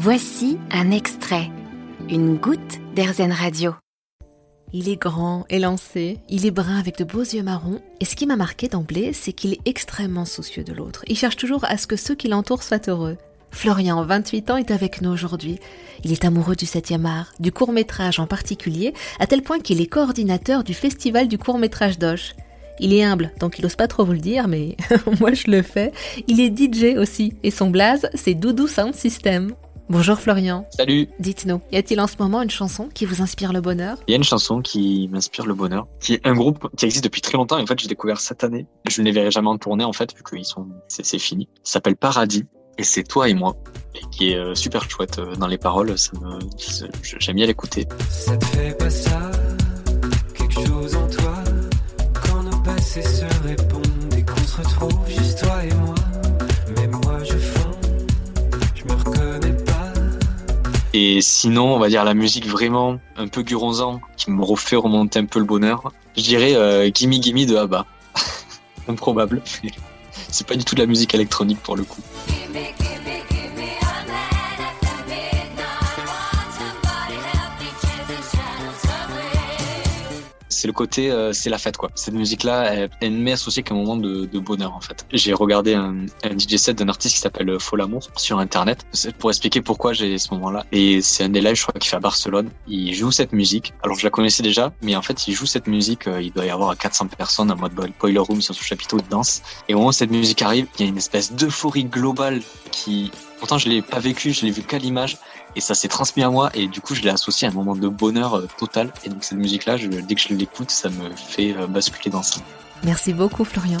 Voici un extrait, une goutte d'Airzen Radio. Il est grand, élancé, il est brun avec de beaux yeux marrons, et ce qui m'a marqué d'emblée, c'est qu'il est extrêmement soucieux de l'autre. Il cherche toujours à ce que ceux qui l'entourent soient heureux. Florian, 28 ans, est avec nous aujourd'hui. Il est amoureux du 7e art, du court métrage en particulier, à tel point qu'il est coordinateur du festival du court métrage d'Oche. Il est humble, donc il ose pas trop vous le dire, mais moi je le fais. Il est DJ aussi, et son blaze, c'est Doudou Sound System. Bonjour Florian. Salut. Dites-nous, y a-t-il en ce moment une chanson qui vous inspire le bonheur? Il y a une chanson qui m'inspire le bonheur, qui est un groupe qui existe depuis très longtemps. Et en fait, j'ai découvert cette année. Je ne les verrai jamais en tournée en fait, vu qu'ils sont, c'est fini. Ça s'appelle Paradis et c'est toi et moi, et qui est euh, super chouette euh, dans les paroles. Ça me, j'aime bien l'écouter. Ça te fait pas ça, quelque chose en toi, quand nos passés se répondent et qu'on se retrouve Et sinon, on va dire la musique vraiment un peu guronzan, qui me refait remonter un peu le bonheur. Je dirais euh, Gimme Gimme de Abba. Improbable. C'est pas du tout de la musique électronique pour le coup. C'est le côté, euh, c'est la fête quoi. Cette musique-là, elle, elle m'est associée qu'à un moment de, bonheur en fait. J'ai regardé un, DJ set d'un artiste qui s'appelle Fol Amour sur internet pour expliquer pourquoi j'ai ce moment-là. Et c'est un des lives, je crois, qui fait à Barcelone. Il joue cette musique. Alors je la connaissais déjà, mais en fait, il joue cette musique. Euh, il doit y avoir 400 personnes en mode boiler room sur son chapiteau de danse. Et au moment où cette musique arrive, il y a une espèce d'euphorie globale qui Pourtant, je l'ai pas vécu, je l'ai vu qu'à l'image, et ça s'est transmis à moi, et du coup, je l'ai associé à un moment de bonheur euh, total. Et donc, cette musique-là, dès que je l'écoute, ça me fait euh, basculer dans ça. Merci beaucoup, Florian.